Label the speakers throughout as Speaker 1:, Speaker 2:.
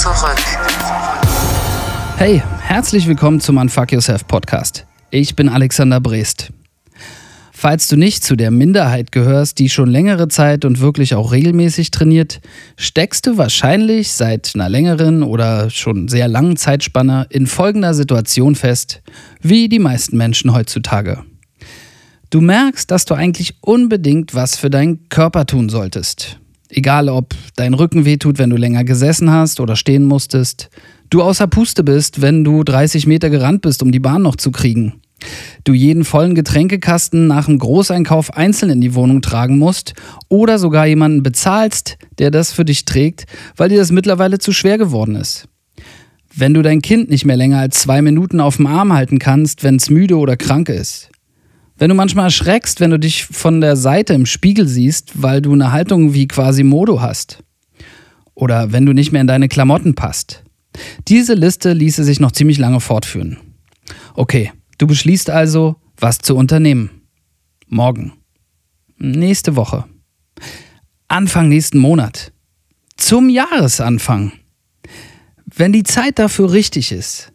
Speaker 1: zurück.
Speaker 2: Hey, herzlich willkommen zum Unfuck Yourself Podcast. Ich bin Alexander Brest. Falls du nicht zu der Minderheit gehörst, die schon längere Zeit und wirklich auch regelmäßig trainiert, steckst du wahrscheinlich seit einer längeren oder schon sehr langen Zeitspanne in folgender Situation fest, wie die meisten Menschen heutzutage. Du merkst, dass du eigentlich unbedingt was für deinen Körper tun solltest. Egal, ob dein Rücken wehtut, wenn du länger gesessen hast oder stehen musstest, du außer Puste bist, wenn du 30 Meter gerannt bist, um die Bahn noch zu kriegen du jeden vollen Getränkekasten nach dem Großeinkauf einzeln in die Wohnung tragen musst oder sogar jemanden bezahlst, der das für dich trägt, weil dir das mittlerweile zu schwer geworden ist. Wenn du dein Kind nicht mehr länger als zwei Minuten auf dem Arm halten kannst, wenn es müde oder krank ist. Wenn du manchmal erschreckst, wenn du dich von der Seite im Spiegel siehst, weil du eine Haltung wie quasi Modo hast. Oder wenn du nicht mehr in deine Klamotten passt. Diese Liste ließe sich noch ziemlich lange fortführen. Okay, Du beschließt also, was zu unternehmen. Morgen. Nächste Woche. Anfang nächsten Monat. Zum Jahresanfang. Wenn die Zeit dafür richtig ist.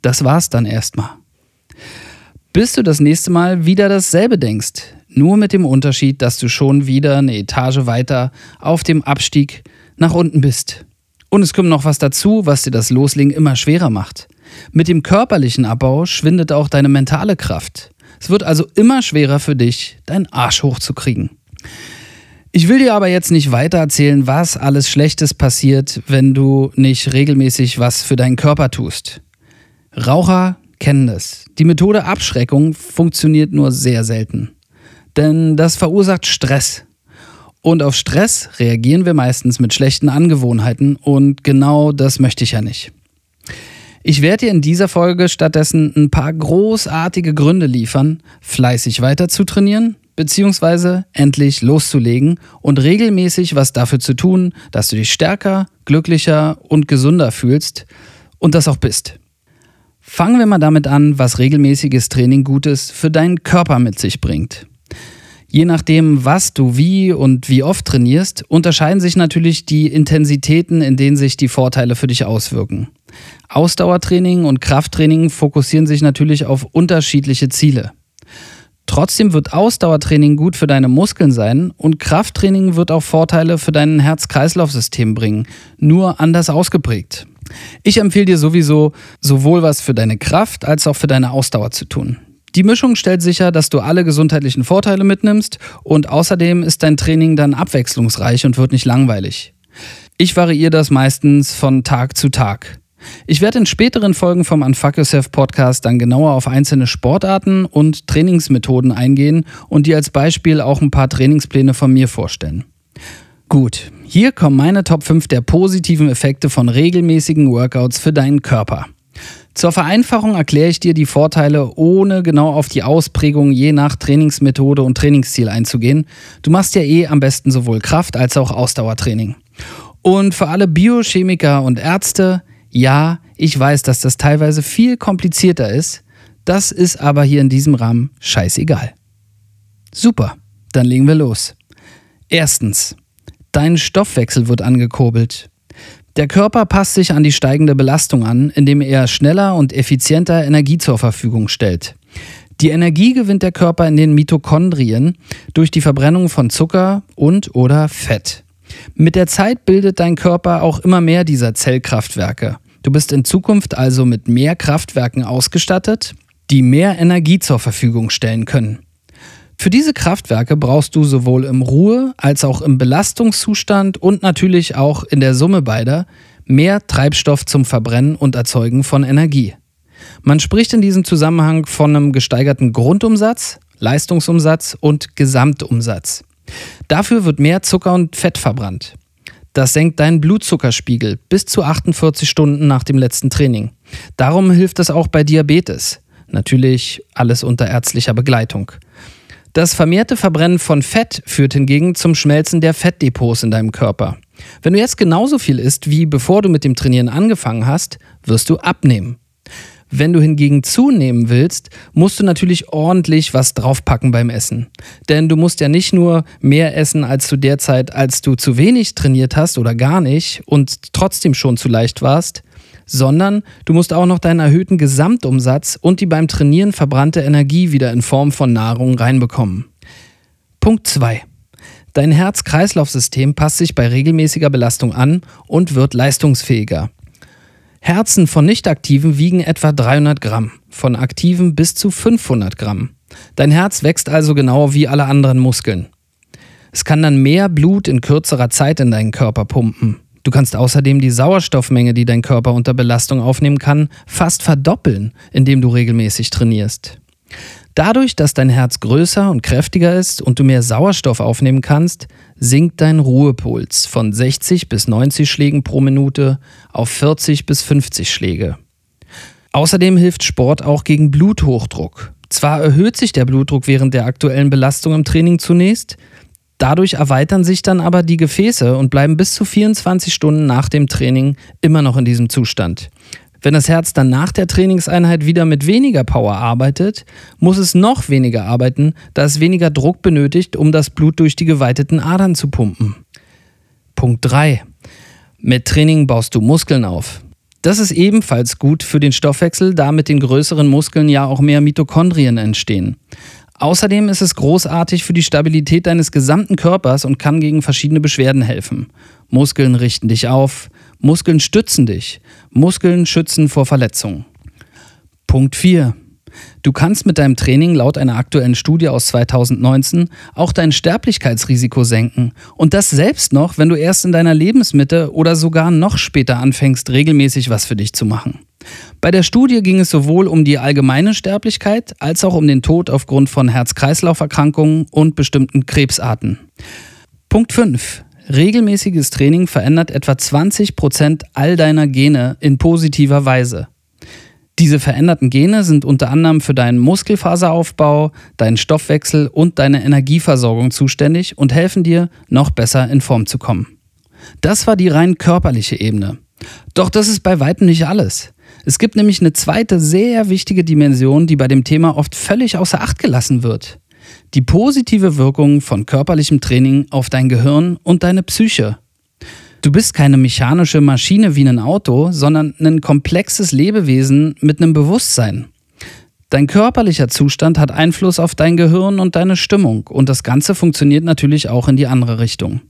Speaker 2: Das war's dann erstmal. Bis du das nächste Mal wieder dasselbe denkst. Nur mit dem Unterschied, dass du schon wieder eine Etage weiter auf dem Abstieg nach unten bist. Und es kommt noch was dazu, was dir das Loslegen immer schwerer macht. Mit dem körperlichen Abbau schwindet auch deine mentale Kraft. Es wird also immer schwerer für dich, deinen Arsch hochzukriegen. Ich will dir aber jetzt nicht weiter erzählen, was alles Schlechtes passiert, wenn du nicht regelmäßig was für deinen Körper tust. Raucher kennen das. Die Methode Abschreckung funktioniert nur sehr selten. Denn das verursacht Stress. Und auf Stress reagieren wir meistens mit schlechten Angewohnheiten und genau das möchte ich ja nicht. Ich werde dir in dieser Folge stattdessen ein paar großartige Gründe liefern, fleißig weiter zu trainieren, beziehungsweise endlich loszulegen und regelmäßig was dafür zu tun, dass du dich stärker, glücklicher und gesunder fühlst und das auch bist. Fangen wir mal damit an, was regelmäßiges Training Gutes für deinen Körper mit sich bringt. Je nachdem, was du wie und wie oft trainierst, unterscheiden sich natürlich die Intensitäten, in denen sich die Vorteile für dich auswirken. Ausdauertraining und Krafttraining fokussieren sich natürlich auf unterschiedliche Ziele. Trotzdem wird Ausdauertraining gut für deine Muskeln sein und Krafttraining wird auch Vorteile für dein Herz-Kreislauf-System bringen, nur anders ausgeprägt. Ich empfehle dir sowieso, sowohl was für deine Kraft als auch für deine Ausdauer zu tun. Die Mischung stellt sicher, dass du alle gesundheitlichen Vorteile mitnimmst und außerdem ist dein Training dann abwechslungsreich und wird nicht langweilig. Ich variiere das meistens von Tag zu Tag. Ich werde in späteren Folgen vom Unfuck Yourself Podcast dann genauer auf einzelne Sportarten und Trainingsmethoden eingehen und dir als Beispiel auch ein paar Trainingspläne von mir vorstellen. Gut, hier kommen meine Top 5 der positiven Effekte von regelmäßigen Workouts für deinen Körper. Zur Vereinfachung erkläre ich dir die Vorteile, ohne genau auf die Ausprägung je nach Trainingsmethode und Trainingsziel einzugehen. Du machst ja eh am besten sowohl Kraft- als auch Ausdauertraining. Und für alle Biochemiker und Ärzte, ja, ich weiß, dass das teilweise viel komplizierter ist. Das ist aber hier in diesem Rahmen scheißegal. Super, dann legen wir los. Erstens, dein Stoffwechsel wird angekurbelt. Der Körper passt sich an die steigende Belastung an, indem er schneller und effizienter Energie zur Verfügung stellt. Die Energie gewinnt der Körper in den Mitochondrien durch die Verbrennung von Zucker und oder Fett. Mit der Zeit bildet dein Körper auch immer mehr dieser Zellkraftwerke. Du bist in Zukunft also mit mehr Kraftwerken ausgestattet, die mehr Energie zur Verfügung stellen können. Für diese Kraftwerke brauchst du sowohl im Ruhe- als auch im Belastungszustand und natürlich auch in der Summe beider mehr Treibstoff zum Verbrennen und Erzeugen von Energie. Man spricht in diesem Zusammenhang von einem gesteigerten Grundumsatz, Leistungsumsatz und Gesamtumsatz. Dafür wird mehr Zucker und Fett verbrannt. Das senkt deinen Blutzuckerspiegel bis zu 48 Stunden nach dem letzten Training. Darum hilft es auch bei Diabetes. Natürlich alles unter ärztlicher Begleitung. Das vermehrte Verbrennen von Fett führt hingegen zum Schmelzen der Fettdepots in deinem Körper. Wenn du jetzt genauso viel isst, wie bevor du mit dem Trainieren angefangen hast, wirst du abnehmen. Wenn du hingegen zunehmen willst, musst du natürlich ordentlich was draufpacken beim Essen. Denn du musst ja nicht nur mehr essen als zu der Zeit, als du zu wenig trainiert hast oder gar nicht und trotzdem schon zu leicht warst, sondern du musst auch noch deinen erhöhten Gesamtumsatz und die beim Trainieren verbrannte Energie wieder in Form von Nahrung reinbekommen. Punkt 2. Dein Herz-Kreislauf-System passt sich bei regelmäßiger Belastung an und wird leistungsfähiger. Herzen von Nichtaktiven wiegen etwa 300 Gramm, von aktiven bis zu 500 Gramm. Dein Herz wächst also genau wie alle anderen Muskeln. Es kann dann mehr Blut in kürzerer Zeit in deinen Körper pumpen. Du kannst außerdem die Sauerstoffmenge, die dein Körper unter Belastung aufnehmen kann, fast verdoppeln, indem du regelmäßig trainierst. Dadurch, dass dein Herz größer und kräftiger ist und du mehr Sauerstoff aufnehmen kannst, sinkt dein Ruhepuls von 60 bis 90 Schlägen pro Minute auf 40 bis 50 Schläge. Außerdem hilft Sport auch gegen Bluthochdruck. Zwar erhöht sich der Blutdruck während der aktuellen Belastung im Training zunächst, dadurch erweitern sich dann aber die Gefäße und bleiben bis zu 24 Stunden nach dem Training immer noch in diesem Zustand. Wenn das Herz dann nach der Trainingseinheit wieder mit weniger Power arbeitet, muss es noch weniger arbeiten, da es weniger Druck benötigt, um das Blut durch die geweiteten Adern zu pumpen. Punkt 3. Mit Training baust du Muskeln auf. Das ist ebenfalls gut für den Stoffwechsel, da mit den größeren Muskeln ja auch mehr Mitochondrien entstehen. Außerdem ist es großartig für die Stabilität deines gesamten Körpers und kann gegen verschiedene Beschwerden helfen. Muskeln richten dich auf, Muskeln stützen dich, Muskeln schützen vor Verletzungen. Punkt 4. Du kannst mit deinem Training laut einer aktuellen Studie aus 2019 auch dein Sterblichkeitsrisiko senken. Und das selbst noch, wenn du erst in deiner Lebensmitte oder sogar noch später anfängst, regelmäßig was für dich zu machen. Bei der Studie ging es sowohl um die allgemeine Sterblichkeit als auch um den Tod aufgrund von Herz-Kreislauf-Erkrankungen und bestimmten Krebsarten. Punkt 5. Regelmäßiges Training verändert etwa 20 Prozent all deiner Gene in positiver Weise. Diese veränderten Gene sind unter anderem für deinen Muskelfaseraufbau, deinen Stoffwechsel und deine Energieversorgung zuständig und helfen dir, noch besser in Form zu kommen. Das war die rein körperliche Ebene. Doch das ist bei weitem nicht alles. Es gibt nämlich eine zweite sehr wichtige Dimension, die bei dem Thema oft völlig außer Acht gelassen wird. Die positive Wirkung von körperlichem Training auf dein Gehirn und deine Psyche. Du bist keine mechanische Maschine wie ein Auto, sondern ein komplexes Lebewesen mit einem Bewusstsein. Dein körperlicher Zustand hat Einfluss auf dein Gehirn und deine Stimmung und das Ganze funktioniert natürlich auch in die andere Richtung.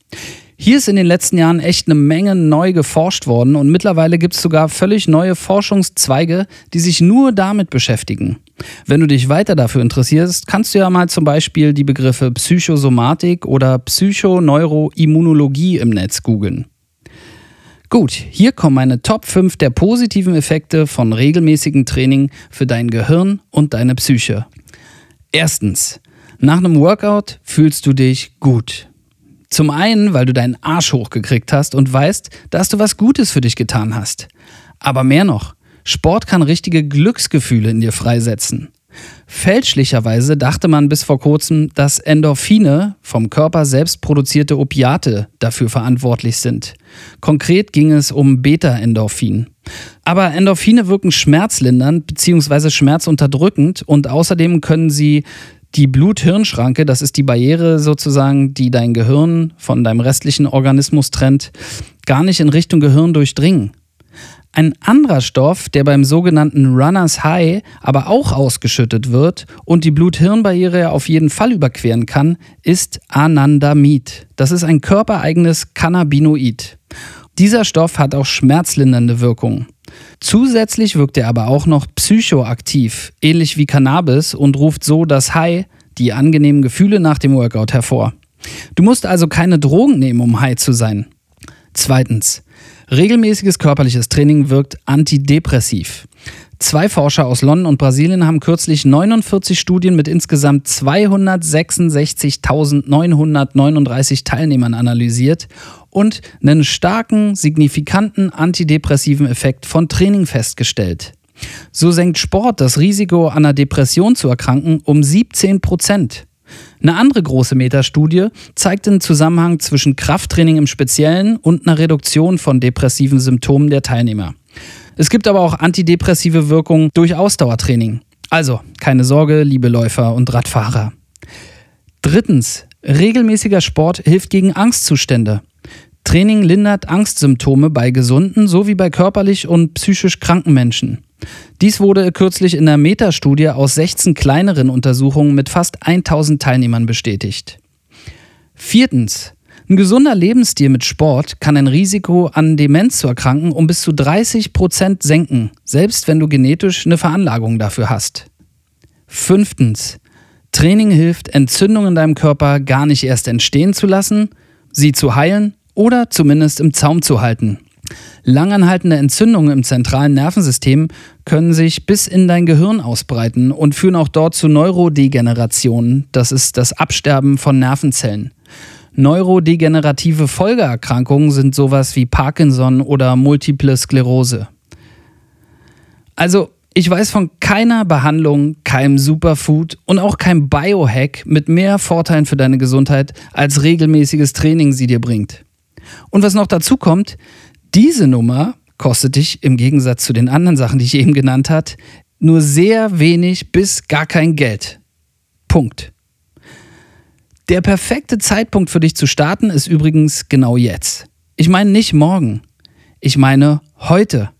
Speaker 2: Hier ist in den letzten Jahren echt eine Menge neu geforscht worden und mittlerweile gibt es sogar völlig neue Forschungszweige, die sich nur damit beschäftigen. Wenn du dich weiter dafür interessierst, kannst du ja mal zum Beispiel die Begriffe Psychosomatik oder Psychoneuroimmunologie im Netz googeln. Gut, hier kommen meine Top 5 der positiven Effekte von regelmäßigem Training für dein Gehirn und deine Psyche. Erstens, nach einem Workout fühlst du dich gut. Zum einen, weil du deinen Arsch hochgekriegt hast und weißt, dass du was Gutes für dich getan hast. Aber mehr noch, Sport kann richtige Glücksgefühle in dir freisetzen. Fälschlicherweise dachte man bis vor kurzem, dass Endorphine, vom Körper selbst produzierte Opiate, dafür verantwortlich sind. Konkret ging es um Beta-Endorphin. Aber Endorphine wirken schmerzlindernd bzw. schmerzunterdrückend und außerdem können sie die Blut-Hirn-Schranke, das ist die Barriere sozusagen, die dein Gehirn von deinem restlichen Organismus trennt, gar nicht in Richtung Gehirn durchdringen. Ein anderer Stoff, der beim sogenannten Runners High aber auch ausgeschüttet wird und die Blut-Hirn-Barriere auf jeden Fall überqueren kann, ist Anandamid. Das ist ein körpereigenes Cannabinoid. Dieser Stoff hat auch schmerzlindernde Wirkung. Zusätzlich wirkt er aber auch noch psychoaktiv, ähnlich wie Cannabis, und ruft so das High, die angenehmen Gefühle nach dem Workout hervor. Du musst also keine Drogen nehmen, um high zu sein. Zweitens. Regelmäßiges körperliches Training wirkt antidepressiv. Zwei Forscher aus London und Brasilien haben kürzlich 49 Studien mit insgesamt 266.939 Teilnehmern analysiert und einen starken, signifikanten antidepressiven Effekt von Training festgestellt. So senkt Sport das Risiko, an einer Depression zu erkranken, um 17 Prozent. Eine andere große Metastudie zeigt den Zusammenhang zwischen Krafttraining im Speziellen und einer Reduktion von depressiven Symptomen der Teilnehmer. Es gibt aber auch antidepressive Wirkungen durch Ausdauertraining. Also, keine Sorge, liebe Läufer und Radfahrer. Drittens, regelmäßiger Sport hilft gegen Angstzustände. Training lindert Angstsymptome bei gesunden sowie bei körperlich und psychisch kranken Menschen. Dies wurde kürzlich in einer Metastudie aus 16 kleineren Untersuchungen mit fast 1000 Teilnehmern bestätigt. Viertens. Ein gesunder Lebensstil mit Sport kann ein Risiko an Demenz zu erkranken um bis zu 30 Prozent senken, selbst wenn du genetisch eine Veranlagung dafür hast. Fünftens. Training hilft, Entzündungen in deinem Körper gar nicht erst entstehen zu lassen, sie zu heilen oder zumindest im Zaum zu halten. Langanhaltende Entzündungen im zentralen Nervensystem können sich bis in dein Gehirn ausbreiten und führen auch dort zu Neurodegeneration. Das ist das Absterben von Nervenzellen. Neurodegenerative Folgeerkrankungen sind sowas wie Parkinson oder Multiple Sklerose. Also, ich weiß von keiner Behandlung, keinem Superfood und auch keinem Biohack mit mehr Vorteilen für deine Gesundheit als regelmäßiges Training sie dir bringt. Und was noch dazu kommt, diese Nummer kostet dich im Gegensatz zu den anderen Sachen, die ich eben genannt habe, nur sehr wenig bis gar kein Geld. Punkt. Der perfekte Zeitpunkt für dich zu starten ist übrigens genau jetzt. Ich meine nicht morgen. Ich meine heute.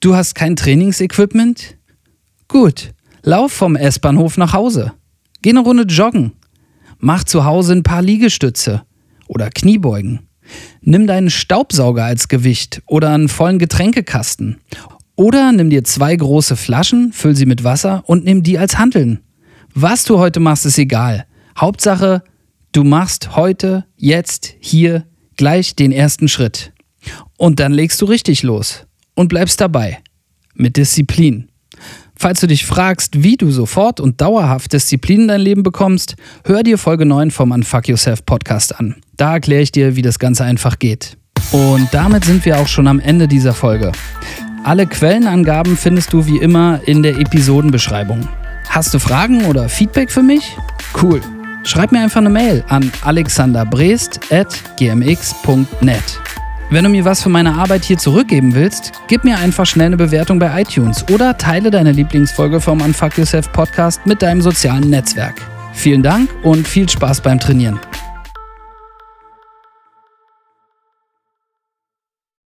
Speaker 2: Du hast kein Trainingsequipment? Gut, lauf vom S-Bahnhof nach Hause. Geh eine Runde joggen. Mach zu Hause ein paar Liegestütze oder Kniebeugen. Nimm deinen Staubsauger als Gewicht oder einen vollen Getränkekasten. Oder nimm dir zwei große Flaschen, füll sie mit Wasser und nimm die als Handeln. Was du heute machst, ist egal. Hauptsache, du machst heute, jetzt, hier gleich den ersten Schritt. Und dann legst du richtig los und bleibst dabei. Mit Disziplin. Falls du dich fragst, wie du sofort und dauerhaft Disziplin in dein Leben bekommst, hör dir Folge 9 vom Unfuck Yourself Podcast an. Da erkläre ich dir, wie das Ganze einfach geht. Und damit sind wir auch schon am Ende dieser Folge. Alle Quellenangaben findest du wie immer in der Episodenbeschreibung. Hast du Fragen oder Feedback für mich? Cool. Schreib mir einfach eine Mail an alexanderbrest.gmx.net. Wenn du mir was für meine Arbeit hier zurückgeben willst, gib mir einfach schnell eine Bewertung bei iTunes oder teile deine Lieblingsfolge vom Unfuck Yourself Podcast mit deinem sozialen Netzwerk. Vielen Dank und viel Spaß beim Trainieren.